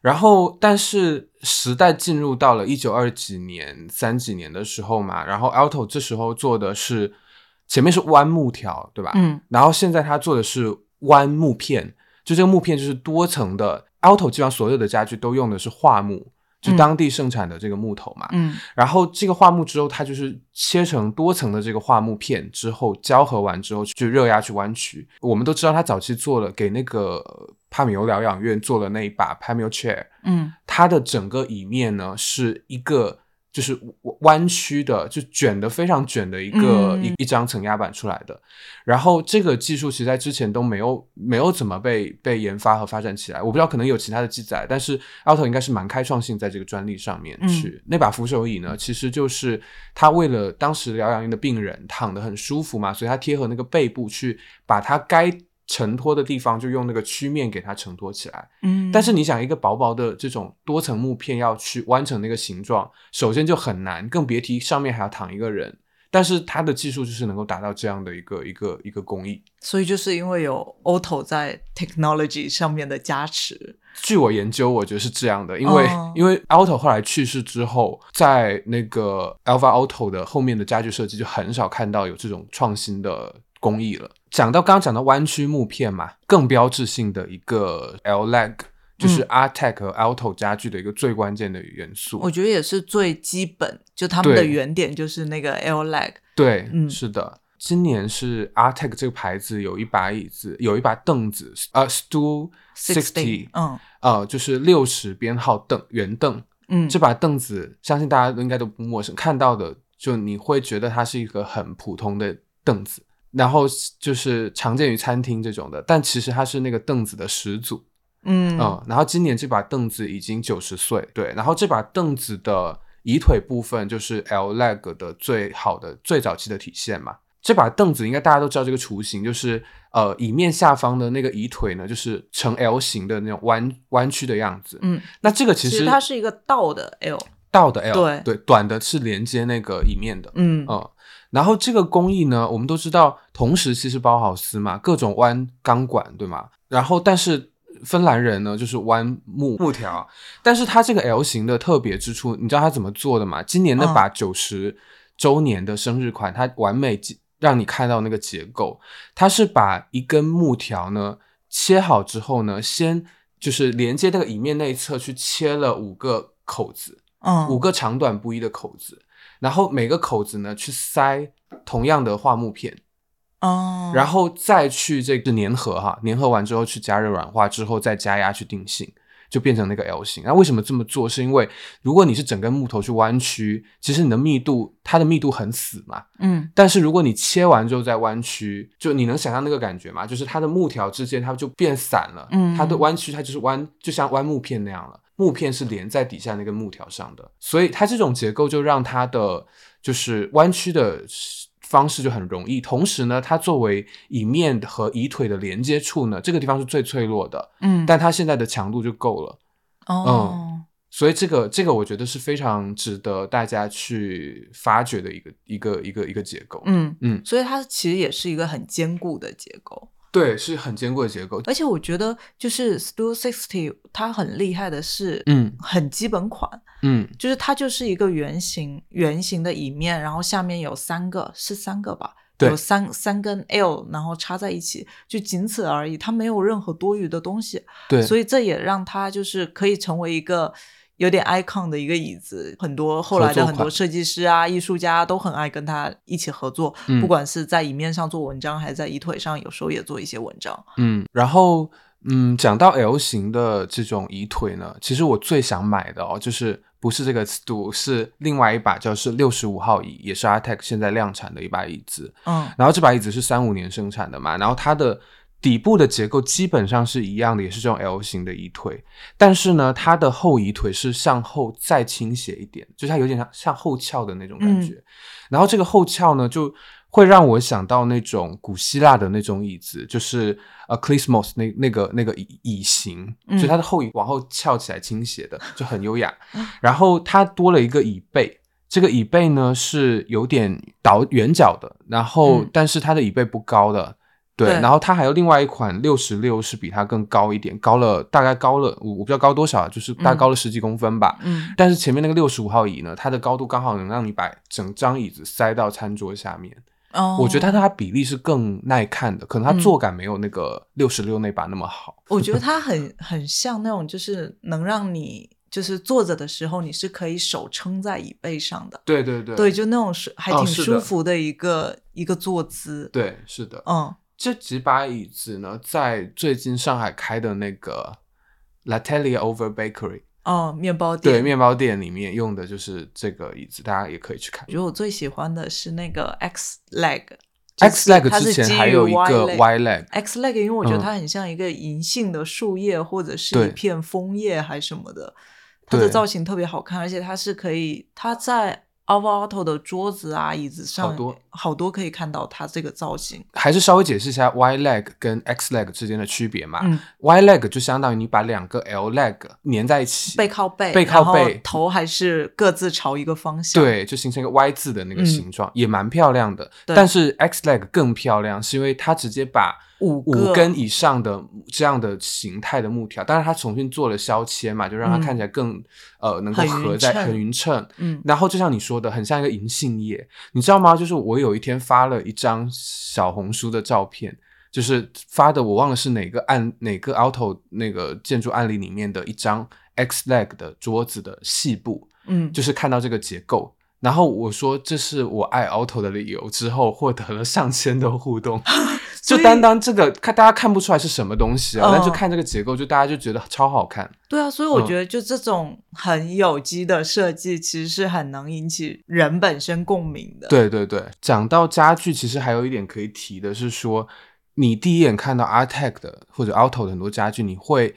然后，但是时代进入到了一九二几年、三几年的时候嘛，然后 Alto 这时候做的是前面是弯木条，对吧？嗯然后现在他做的是弯木片，就这个木片就是多层的。Alto 基本上所有的家具都用的是桦木，就嗯当地盛产的这个木头嘛。嗯然后这个桦木之后，它就是切成多层的这个桦木片之后，胶合完之后去热压去弯曲。我们都知道，他早期做了给那个呃帕米欧疗养院做了那一把 Pamio Chair，嗯它的整个椅面呢是一个就是弯曲的，就卷的非常卷的一个、嗯一一张层压板出来的。然后这个技术其实在之前都没有没有怎么被被研发和发展起来。我不知道可能有其他的记载，但是 Alto 应该是蛮开创性在这个专利上面去。那把扶手椅呢，其实就是他为了当时疗养院的病人躺得很舒服嘛，所以他贴合那个背部去把它该承托的地方就用那个曲面给它承托起来。嗯，但是你想，一个薄薄的这种多层木片要去弯成那个形状，首先就很难，更别提上面还要躺一个人。但是它的技术就是能够达到这样的一个一个一个工艺。所以就是因为有 Auto 在 technology 上面的加持，据我研究，我觉得是这样的，因为、哦 因为 Auto 后来去世之后，在那个 Alpha Auto 的后面的家具设计就很少看到有这种创新的工艺了。讲到刚刚讲到弯曲木片嘛，更标志性的一个 L leg 就是嗯 Artec 和 Alto 家具的一个最关键的元素。我觉得也是最基本，就他们的原点就是那个 L leg，对，嗯是的。今年是 Artec 这个牌子有一把椅子，有一把凳子，呃，Stool Sixty，嗯呃，就是六十编号凳圆凳。嗯，这把凳子，相信大家都应该都不陌生，看到的就你会觉得它是一个很普通的凳子，然后就是常见于餐厅这种的，但其实它是那个凳子的始祖。嗯嗯，然后今年这把凳子已经九十岁，对，然后这把凳子的椅腿部分就是 L leg 的最好的最早期的体现嘛。这把凳子应该大家都知道这个雏形，就是呃椅面下方的那个椅腿呢，就是呈 L 型的那种弯弯曲的样子。嗯，那这个其实其实它是一个倒的 L，倒的 L，对对，短的是连接那个椅面的。嗯嗯，然后这个工艺呢，我们都知道，同时期是包豪斯嘛，各种弯钢管，对吗？然后但是芬兰人呢，就是弯木。木条，但是它这个 L 型的特别之处，你知道它怎么做的吗？今年那把九十周年的生日款，它完美让你看到那个结构，它是把一根木条呢切好之后呢，先就是连接那个椅面那一侧去切了五个口子，嗯。五个长短不一的口子，然后每个口子呢去塞同样的桦木片，哦，然后再去这个粘合哈，粘合完之后去加热软化之后再加压去定性，就变成那个 L 型。那为什么这么做？是因为如果你是整根木头去弯曲，其实你的密度它的密度很死嘛，嗯但是如果你切完之后再弯曲，就你能想象那个感觉吗？就是它的木条之间它就变散了，嗯它的弯曲它就是弯，就像弯木片那样了。木片是连在底下那个木条上的，所以它这种结构就让它的就是弯曲的方式就很容易。同时呢，它作为椅面和椅腿的连接处呢，这个地方是最脆弱的，嗯，但它现在的强度就够了。哦，所以这个这个我觉得是非常值得大家去发掘的一个一个一个一个结构。嗯嗯所以它其实也是一个很坚固的结构。对，是很坚固的结构。而且我觉得，就是 Stu Sixty 它很厉害的是，嗯很基本款，嗯，就是它就是一个圆形圆形的椅面，然后下面有三个是三个吧，对有三三根 L，然后插在一起，就仅此而已，它没有任何多余的东西，对，所以这也让它就是可以成为一个。有点 icon 的一个椅子，很多后来的很多设计师啊、艺术家都很爱跟他一起合作，嗯不管是在椅面上做文章，还是在椅腿上，有时候也做一些文章。嗯，然后嗯，讲到 L 型的这种椅腿呢，其实我最想买的哦，就是不是这个 stool，是另外一把叫是六十五号椅，也是 Artec 现在量产的一把椅子。嗯然后这把椅子是三五年生产的嘛，然后它的底部的结构基本上是一样的，也是这种 L 型的椅腿，但是呢，它的后椅腿是向后再倾斜一点，就是它有点像向后翘的那种感觉。然后这个后翘呢，就会让我想到那种古希腊的那种椅子，就是呃 c l i s m o s 那那个那个椅椅型，嗯就它的后椅往后翘起来倾斜的，就很优雅。然后它多了一个椅背。这个椅背呢是有点倒圆角的，然后、嗯但是它的椅背不高的，对，对然后它还有另外一款六十六是比它更高一点，高了大概高了我我不知道高多少，就是大概高了十几公分吧。嗯但是前面那个六十五号椅呢，它的高度刚好能让你把整张椅子塞到餐桌下面。哦，我觉得它它比例是更耐看的，可能它嗯坐感没有那个六十六那把那么好。我觉得 它很很像那种，就是能让你就是坐着的时候，你是可以手撑在椅背上的。对对对对，就那种是还挺舒服的一个、一个坐姿。，对，是的。嗯这几把椅子呢，在最近上海开的那个 L'Atelier Over Bakery 哦，面包店。对面包店里面用的就是这个椅子，大家也可以去看我。觉得我最喜欢的是那个 X leg。X leg 之前还有一 Y 个 leg Y leg，X leg，因为我觉得嗯它很像一个银杏的树叶，或者是一片枫叶还是什么的，它的造型特别好看，而且它是可以，它在 Alva Auto 的桌子啊、椅子上好多好多可以看到它这个造型。还是稍微解释一下 Y leg 跟 X leg 之间的区别嘛。嗯 Y leg 就相当于你把两个 L leg 粘在一起，背靠背，背靠背头还是各自朝一个方向。，对，就形成一个 Y 字的那个形状，也蛮漂亮的。但是 X leg 更漂亮，是因为它直接把五五根以上的这样的形态的木条，但是它重新做了削切嘛，就让它嗯看起来更、呃能够合在很匀称。嗯然后就像你说的，很像一个银杏叶，你知道吗？就是我有一天发了一张小红书的照片，就是发的我忘了是哪个案哪个 auto 那个建筑案例里面的一张 X leg 的桌子的细部，嗯，就是看到这个结构。然后我说这是我爱 auto 的理由，之后获得了上千的互动，就单单这个看大家看不出来是什么东西啊，嗯但就看这个结构，就大家就觉得超好看。对啊，所以我嗯觉得就这种很有机的设计，其实是很能引起人本身共鸣的。，对对对，讲到家具，其实还有一点可以提的是说，你第一眼看到 Artec 的或者 Auto 的很多家具，你会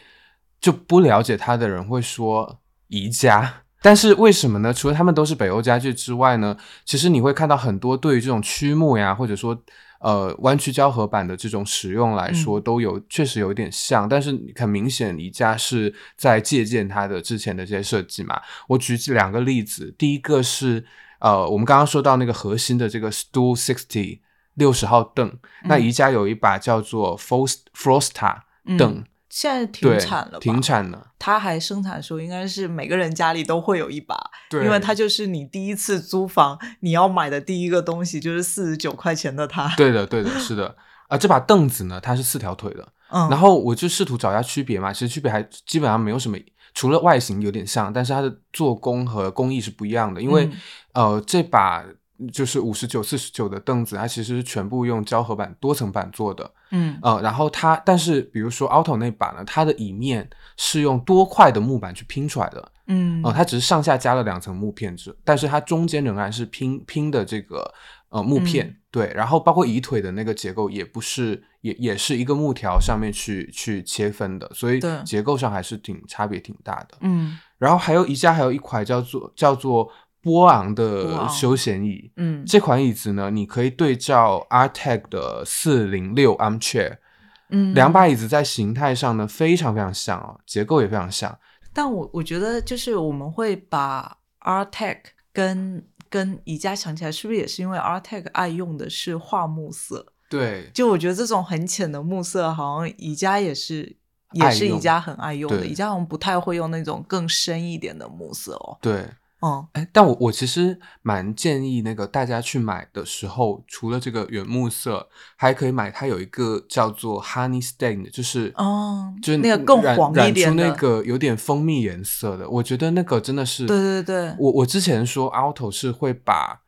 就不了解它的人会说宜家。但是为什么呢？除了他们都是北欧家具之外呢，其实你会看到很多对于这种曲木呀，或者说呃弯曲胶合板的这种使用来说，都有确实有点像，但是很明显宜家是在借鉴它的之前的这些设计嘛。我举两个例子，第一个是呃，我们刚刚说到那个核心的这个 Stool Sixty 六十号凳，那宜家有一把叫做 Frost Frosta 嗯凳，现在停，产了吧？停。产了，它还生产的时候，应该是每个人家里都会有一把，对，因为它就是你第一次租房你要买的第一个东西，就是四十九块钱的它。对的，对的，是的。啊，这把凳子呢，它是四条腿的，嗯，然后我就试图找一下区别嘛，其实区别还基本上没有什么，除了外形有点像，但是它的做工和工艺是不一样的。因为、嗯呃，这把就是五十九、四十九的凳子，它其实是全部用胶合板多层板做的。嗯呃，然后它，但是比如说 Auto 那把呢，它的椅面是用多块的木板去拼出来的。嗯呃，它只是上下加了两层木片子，但是它中间仍然是拼拼的这个呃木片，嗯对，然后包括椅腿的那个结构也不是，也也是一个木条上面去去切分的，所以结构上还是挺差别挺大的。嗯然后还有宜家还有一款叫做叫做波昂的休闲椅，嗯这款椅子呢，你可以对照 Artec 的四零六 Armchair，嗯，两把椅子在形态上呢非常非常像哦，结构也非常像。但我我觉得就是我们会把 Artec 跟跟宜家想起来，是不是也是因为 Artec 爱用的是桦木色？对，就我觉得这种很浅的木色，好像宜家也是也是宜家很爱用的。宜家好像不太会用那种更深一点的木色哦。对。嗯哎，但我我其实蛮建议那个大家去买的时候，除了这个原木色，还可以买它有一个叫做 Honey Stain 的，就是哦就是那个更染黄一染出那个有点蜂蜜颜色的，我觉得那个真的是对对对。我我之前说 Auto 是会把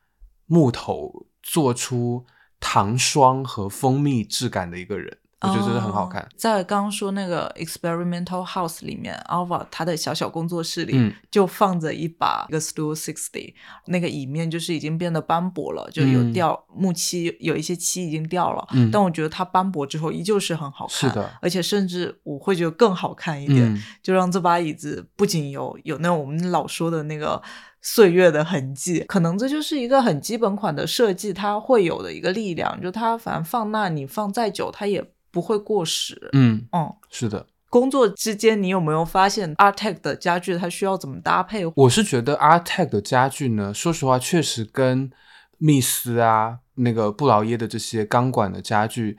木头做出糖霜和蜂蜜质感的一个人，我觉得很好看哦。在刚刚说那个 Experimental House 里面，Alva 他的小小工作室里、嗯就放着一把一个 Stool Sixty，那个椅面就是已经变得斑驳了，就有嗯掉、木漆，有一些漆已经掉了。嗯但我觉得它斑驳之后依旧是很好看，是的而且甚至我会觉得更好看一点，嗯就让这把椅子不仅有有那种我们老说的那个。岁月的痕迹，可能这就是一个很基本款的设计，它会有的一个力量，就它反正放那，你放再久，它也不会过时。嗯，嗯，是的。工作之间，你有没有发现 Artec 的家具它需要怎么搭配？我是觉得 Artec 的家具呢，说实话，确实跟密斯啊、那个布劳耶的这些钢管的家具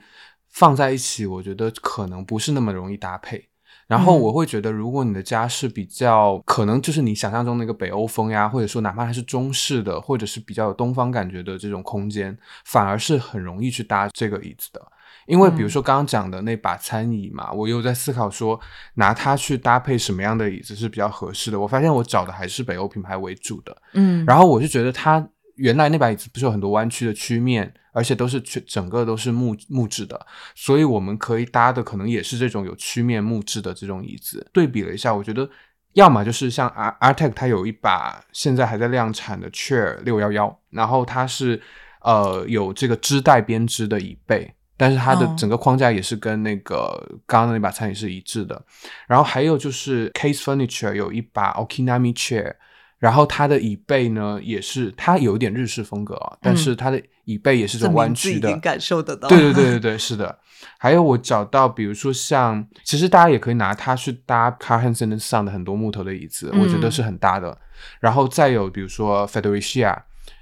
放在一起，我觉得可能不是那么容易搭配。然后嗯我会觉得，如果你的家是比较可能就是你想象中那个北欧风呀，或者说哪怕它是中式的，或者是比较有东方感觉的这种空间，反而是很容易去搭这个椅子的。因为比如嗯说刚刚讲的那把餐椅嘛，我又在思考说拿它去搭配什么样的椅子是比较合适的。我发现我找的还是北欧品牌为主的，嗯然后我就觉得它原来那把椅子不是有很多弯曲的曲面，而且都是全整个都是木木质的，所以我们可以搭的可能也是这种有曲面木质的这种椅子。对比了一下，我觉得要么就是像 Ar Artec 它有一把现在还在量产的 Chair 六幺幺，然后它是呃有这个织带编织的椅背。但是它的哦整个框架也是跟那个刚刚的那把餐椅是一致的，然后还有就是 Case Furniture 有一把 Okinami Chair，然后它的椅背呢，也是它有一点日式风格啊，但是它的椅背也是这种弯曲的，已经感受得到。对对 对对对，是的。还有我找到，比如说像，其实大家也可以拿它去搭 Car Hansen 上的很多木头的椅子，我觉得是很搭的。然后再有比如说 Federicia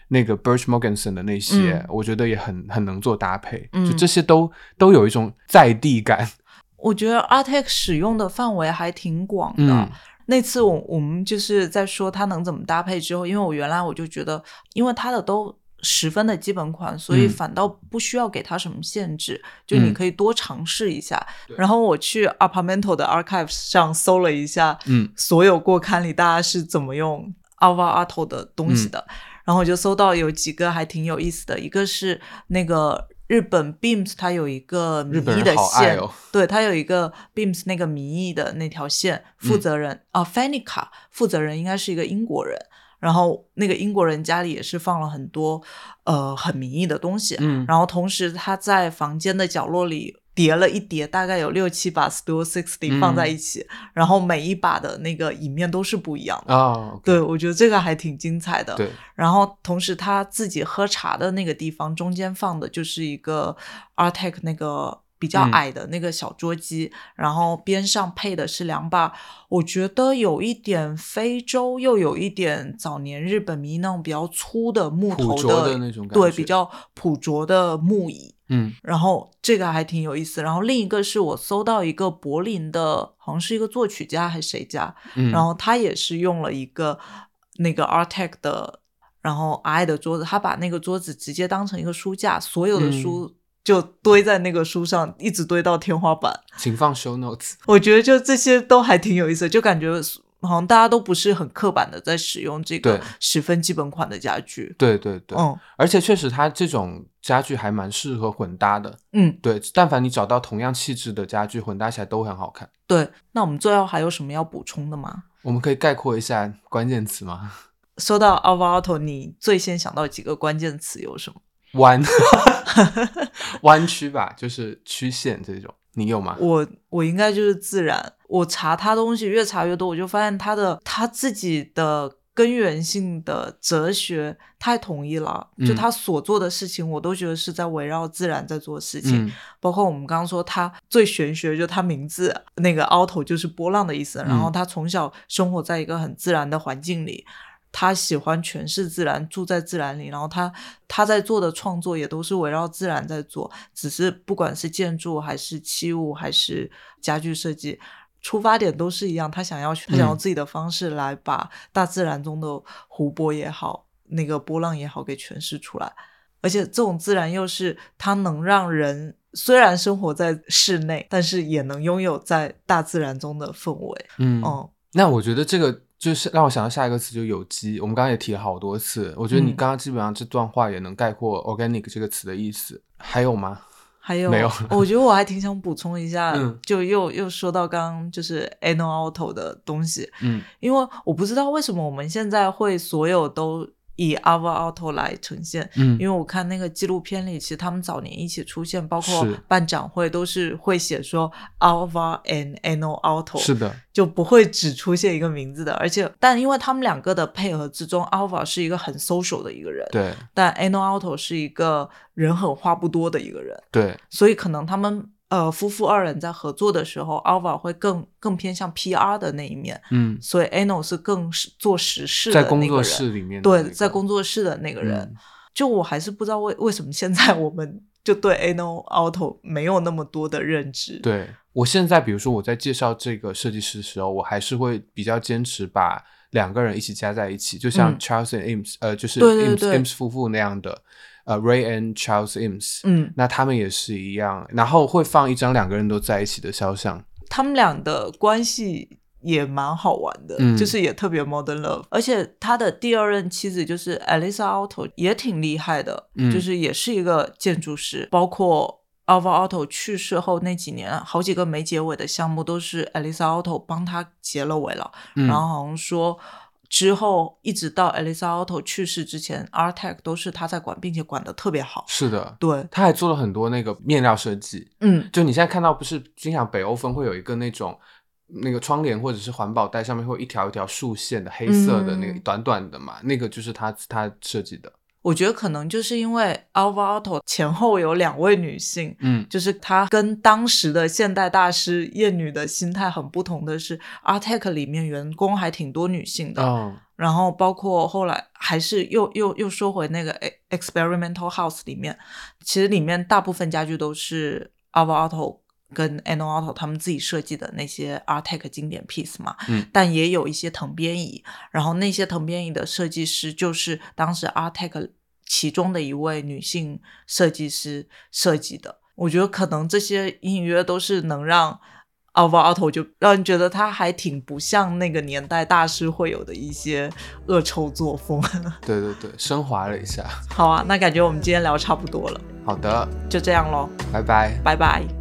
那个 Birch Morganson 的那些，我觉得也很很能做搭配，就这些都都有一种在地感。我觉得 Artec 使用的范围还挺广的。那次我我们就是在说它能怎么搭配之后，因为我原来我就觉得，因为它的都十分的基本款，所以反倒不需要给它什么限制，就你可以多尝试一下。然后我去 Apartmental 的 Archives 上搜了一下，嗯，所有过刊里大家是怎么用 Alvar Aalto 的东西的，然后我就搜到有几个还挺有意思的，一个是那个。日本 Beams 它有一个迷意的线，对，它有一个 Beams 那个迷意的那条线，负责人啊 f a n i c a 负责人应该是一个英国人，然后那个英国人家里也是放了很多呃很迷意的东西，嗯，然后同时他在房间的角落里。叠了一叠，大概有六七把 Studio Sixty 放在一起，然后每一把的那个椅面都是不一样的啊。对，我觉得这个还挺精彩的。对，然后同时他自己喝茶的那个地方中间放的就是一个 Artec 那个比较矮的那个小桌机，然后边上配的是两把，我觉得有一点非洲，又有一点早年日本迷那种比较粗的木头的那种，对，比较朴拙的木椅。嗯，然后这个还挺有意思。然后另一个是我搜到一个柏林的，好像是一个作曲家还是谁家，然后他也是用了一个那个 Artec 的，然后矮的桌子，他把那个桌子直接当成一个书架，所有的书就堆在那个书上，一直堆到天花板。请放 show notes。我觉得就这些都还挺有意思，就感觉。好像大家都不是很刻板的在使用这个十分基本款的家具。对对对，嗯，而且确实它这种家具还蛮适合混搭的。嗯，对，但凡你找到同样气质的家具，混搭起来都很好看。对，那我们最后还有什么要补充的吗？我们可以概括一下关键词吗？说到 Alvar Aalto，你最先想到几个关键词有什么？弯，弯曲吧，就是曲线这种。你有吗？我我应该就是自然。我查他东西越查越多，我就发现他的他自己的根源性的哲学太统一了。就他所做的事情，我都觉得是在围绕自然在做事情。包括我们刚刚说他最玄学，就他名字那个凹头就是波浪的意思。然后他从小生活在一个很自然的环境里。他喜欢诠释自然，住在自然里，然后他他在做的创作也都是围绕自然在做，只是不管是建筑还是器物还是家具设计，出发点都是一样，他想要他想要自己的方式来把大自然中的湖泊也好，那个波浪也好给诠释出来，而且这种自然又是它能让人虽然生活在室内，但是也能拥有在大自然中的氛围。嗯，那我觉得这个。就是让我想到下一个词，就有机。我们刚刚也提了好多次，我觉得你刚刚基本上这段话也能概括 “organic” 这个词的意思。还有吗？还有没有？我觉得我还挺想补充一下，就又又说到刚刚就是 “ano auto” 的东西。嗯，因为我不知道为什么我们现在会所有都。以 Alvar Aalto 来呈现，嗯，因为我看那个纪录片里，其实他们早年一起出现，包括办展会都是会写说 Alvar and Ano Aalto，是的，就不会只出现一个名字的。而且，但因为他们两个的配合之中，Alvar 是一个很 social 的一个人，对，但 Ano Aalto 是一个人狠话不多的一个人，对，所以可能他们。呃，夫妇二人在合作的时候，Alva 会更更偏向 PR 的那一面，嗯，所以 Ano 是更是做实事的在工作室里面，对，在工作室的那个人，就我还是不知道为为什么现在我们就对 Ano Auto 没有那么多的认知。对我现在，比如说我在介绍这个设计师的时候，我还是会比较坚持把两个人一起加在一起，就像 Charles and Ims，呃，就是 Ims Ims 夫妇那样的。呃，Ray and Charles Ims，嗯，那他们也是一样，然后会放一张两个人都在一起的肖像。他们俩的关系也蛮好玩的，就是也特别 modern love。而且他的第二任妻子就是 Elisa Otto 也挺厉害的，就是也是一个建筑师。包括 Alvar Auto 去世后那几年，好几个没结尾的项目都是 Elisa Otto 帮他结了尾了。然后好像说。之后一直到 Elisa Otto 去世之前，Artec 都是他在管，并且管得特别好。是的，对，他还做了很多那个面料设计。嗯，就你现在看到，不是经常北欧风会有一个那种那个窗帘或者是环保袋上面会有一条一条竖线的黑色的那个嗯短短的嘛，那个就是他他设计的。我觉得可能就是因为 Alvar Aalto 前后有两位女性，嗯。就是她跟当时的现代大师艳女的心态很不同的是，Artec 里面员工还挺多女性的，哦，然后包括后来还是又又又说回那个 e- Experimental House 里面，其实里面大部分家具都是 Alvar Aalto 跟 Anno Aalto 他们自己设计的那些 Artec 经典 piece 嘛，嗯。但也有一些藤编椅，然后那些藤编椅的设计师就是当时 Artec 其中的一位女性设计师设计的。我觉得可能这些隐隐约约都是能让 Alvar Aalto 就让人觉得他还挺不像那个年代大师会有的一些恶臭作风。对对对，升华了一下。好啊，那感觉我们今天聊差不多了，好的，就这样喽，拜拜。拜拜。